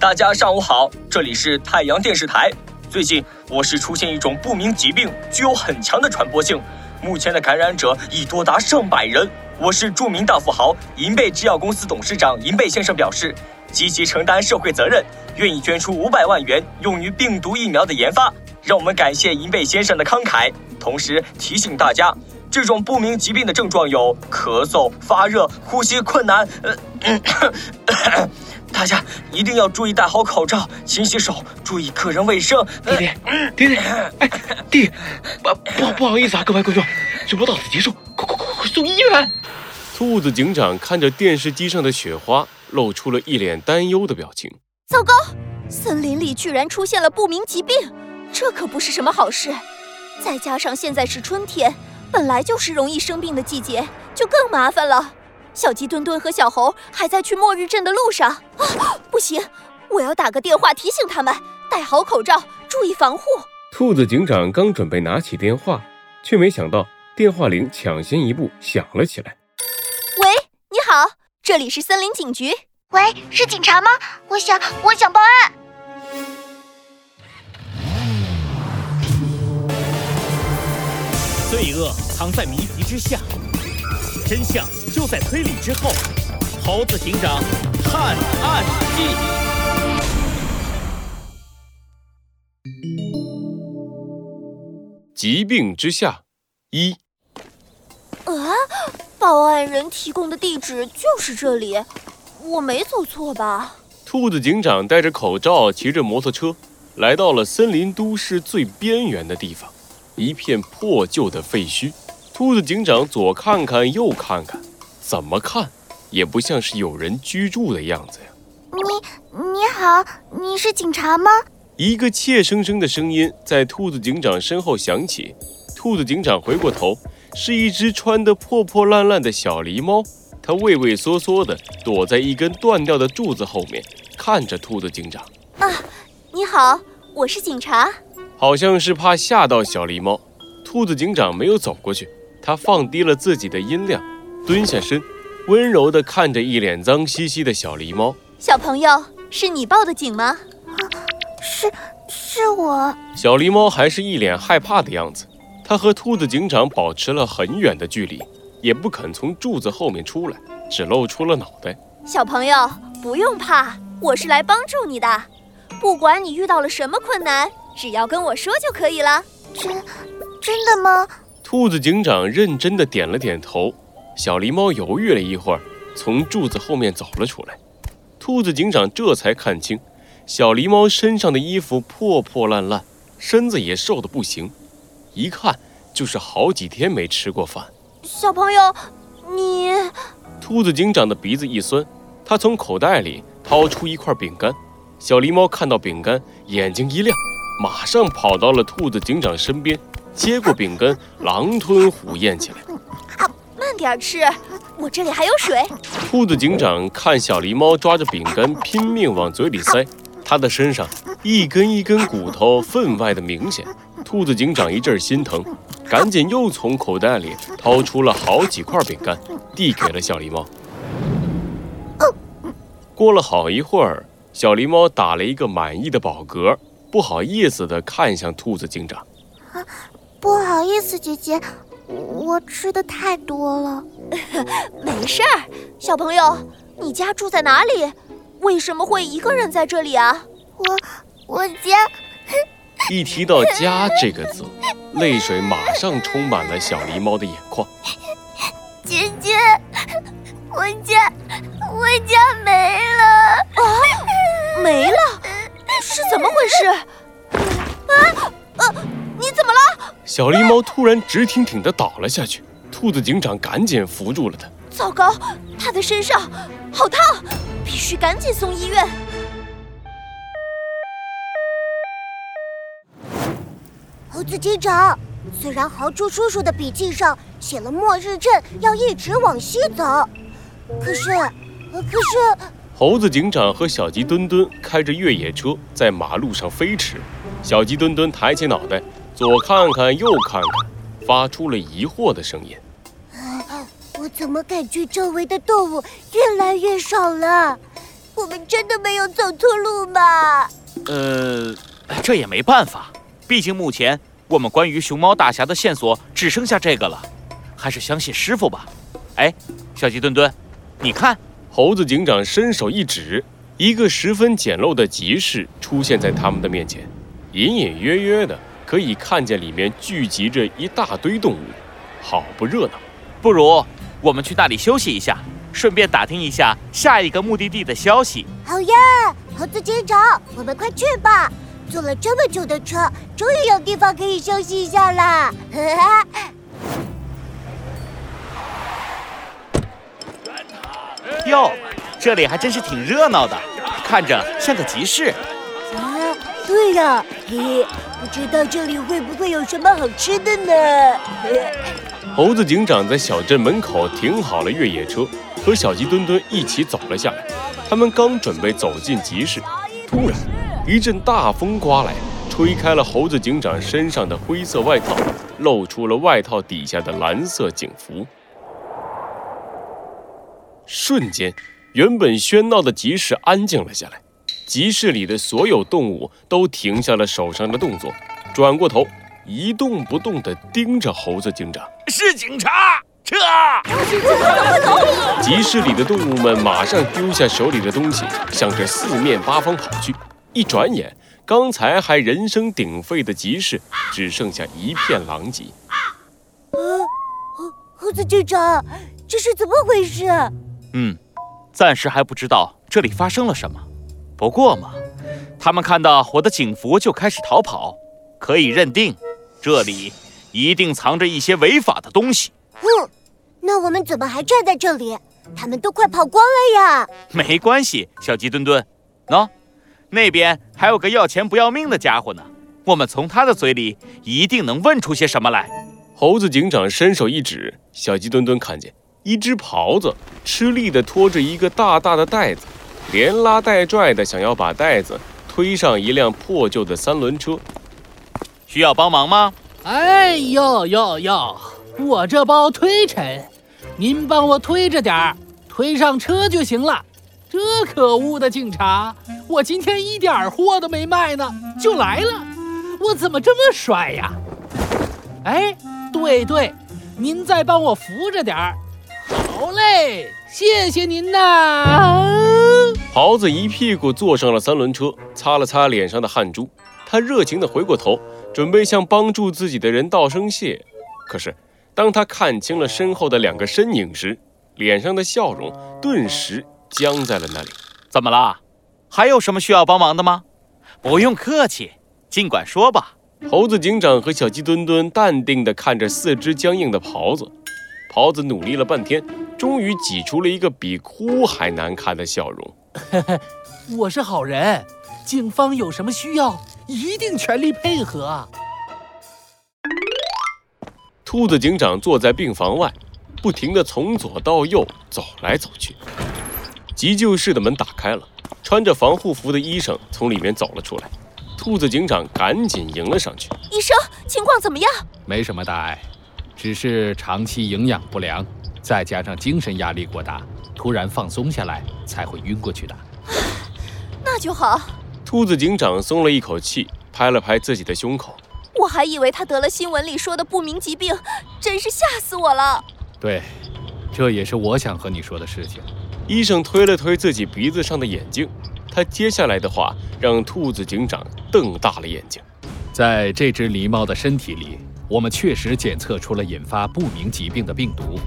大家上午好，这里是太阳电视台。最近，我市出现一种不明疾病，具有很强的传播性，目前的感染者已多达上百人。我市著名大富豪银贝制药公司董事长银贝先生表示，积极承担社会责任，愿意捐出五百万元用于病毒疫苗的研发。让我们感谢银贝先生的慷慨，同时提醒大家。这种不明疾病的症状有咳嗽、发热、呼吸困难。呃，大家一定要注意戴好口罩、勤洗手，注意个人卫生。弟弟，弟弟，哎，弟，不不不好意思啊，各位观众，直播到此结束，快快快快送医院！兔子警长看着电视机上的雪花，露出了一脸担忧的表情。糟糕，森林里居然出现了不明疾病，这可不是什么好事。再加上现在是春天。本来就是容易生病的季节，就更麻烦了。小鸡墩墩和小猴还在去末日镇的路上啊！不行，我要打个电话提醒他们戴好口罩，注意防护。兔子警长刚准备拿起电话，却没想到电话铃抢先一步响了起来。喂，你好，这里是森林警局。喂，是警察吗？我想，我想报案。罪恶藏在谜题之下，真相就在推理之后。猴子警长探案记：疾病之下一。啊！报案人提供的地址就是这里，我没走错吧？兔子警长戴着口罩，骑着摩托车，来到了森林都市最边缘的地方。一片破旧的废墟，兔子警长左看看右看看，怎么看也不像是有人居住的样子呀。你你好，你是警察吗？一个怯生生的声音在兔子警长身后响起。兔子警长回过头，是一只穿得破破烂烂的小狸猫，它畏畏缩缩地躲在一根断掉的柱子后面，看着兔子警长。啊，你好，我是警察。好像是怕吓到小狸猫，兔子警长没有走过去，他放低了自己的音量，蹲下身，温柔地看着一脸脏兮兮的小狸猫。小朋友，是你报的警吗？啊是，是我。小狸猫还是一脸害怕的样子，它和兔子警长保持了很远的距离，也不肯从柱子后面出来，只露出了脑袋。小朋友，不用怕，我是来帮助你的，不管你遇到了什么困难。只要跟我说就可以了。真真的吗？兔子警长认真的点了点头。小狸猫犹豫了一会儿，从柱子后面走了出来。兔子警长这才看清，小狸猫身上的衣服破破烂烂，身子也瘦得不行，一看就是好几天没吃过饭。小朋友，你……兔子警长的鼻子一酸，他从口袋里掏出一块饼干。小狸猫看到饼干，眼睛一亮。马上跑到了兔子警长身边，接过饼干，狼吞虎咽起来。啊，慢点吃，我这里还有水。兔子警长看小狸猫抓着饼干拼命往嘴里塞，它的身上一根一根骨头分外的明显。兔子警长一阵心疼，赶紧又从口袋里掏出了好几块饼干，递给了小狸猫。过了好一会儿，小狸猫打了一个满意的饱嗝。不好意思的看向兔子警长，啊，不好意思，姐姐，我吃的太多了。没事儿，小朋友，你家住在哪里？为什么会一个人在这里啊？我我家。一提到家这个字，泪水马上充满了小狸猫的眼眶。姐姐，我家我家没了啊，没了。是怎么回事？啊？小狸猫突然直挺挺地倒了下去，兔子警长赶紧扶住了它。糟糕，它的身上好烫，必须赶紧送医院。猴子警长，虽然豪猪叔叔的笔记上写了末日镇要一直往西走，可是，可是。猴子警长和小鸡墩墩开着越野车在马路上飞驰，小鸡墩墩抬起脑袋，左看看右看看，发出了疑惑的声音：“我怎么感觉周围的动物越来越少了？我们真的没有走错路吗？呃，这也没办法，毕竟目前我们关于熊猫大侠的线索只剩下这个了，还是相信师傅吧。哎，小鸡墩墩，你看，猴子警长伸手一指，一个十分简陋的集市出现在他们的面前，隐隐约约的可以看见里面聚集着一大堆动物，好不热闹。不如我们去那里休息一下，顺便打听一下下一个目的地的消息。好呀，猴子警长，我们快去吧！坐了这么久的车，终于有地方可以休息一下啦。哟，这里还真是挺热闹的，看着像个集市。对呀，嘿嘿，不知道这里会不会有什么好吃的呢？猴子警长在小镇门口停好了越野车，和小鸡墩墩一起走了下来。他们刚准备走进集市，突然一阵大风刮来，吹开了猴子警长身上的灰色外套，露出了外套底下的蓝色警服。瞬间，原本喧闹的集市安静了下来，集市里的所有动物都停下了手上的动作，转过头，一动不动地盯着猴子警长。是警察，撤！集市里的动物们马上丢下手里的东西，向着四面八方跑去。一转眼，刚才还人声鼎沸的集市只剩下一片狼藉。啊，猴猴子警长，这是怎么回事？嗯，暂时还不知道这里发生了什么。不过嘛，他们看到我的警服就开始逃跑，可以认定这里一定藏着一些违法的东西。嗯，那我们怎么还站在这里？他们都快跑光了呀！没关系，小鸡墩墩，喏，那边还有个要钱不要命的家伙呢。我们从他的嘴里一定能问出些什么来。猴子警长伸手一指，小鸡墩墩看见。一只狍子吃力地拖着一个大大的袋子，连拉带拽的想要把袋子推上一辆破旧的三轮车。需要帮忙吗？哎呦呦呦！我这包忒沉，您帮我推着点儿，推上车就行了。这可恶的警察，我今天一点货都没卖呢，就来了，我怎么这么帅呀？哎，对对，您再帮我扶着点儿。好嘞，谢谢您呐！狍子一屁股坐上了三轮车，擦了擦脸上的汗珠，他热情地回过头，准备向帮助自己的人道声谢。可是，当他看清了身后的两个身影时，脸上的笑容顿时僵在了那里。怎么了？还有什么需要帮忙的吗？不用客气，尽管说吧。猴子警长和小鸡墩墩淡定地看着四肢僵硬的狍子。狍子努力了半天，终于挤出了一个比哭还难看的笑容。我是好人，警方有什么需要，一定全力配合。兔子警长坐在病房外，不停地从左到右走来走去。急救室的门打开了，穿着防护服的医生从里面走了出来。兔子警长赶紧迎了上去：“医生，情况怎么样？”“没什么大碍。”只是长期营养不良，再加上精神压力过大，突然放松下来才会晕过去的。那就好。兔子警长松了一口气，拍了拍自己的胸口。我还以为他得了新闻里说的不明疾病，真是吓死我了。对，这也是我想和你说的事情。医生推了推自己鼻子上的眼镜，他接下来的话让兔子警长瞪大了眼睛。在这只狸猫的身体里。我们确实检测出了引发不明疾病的病毒，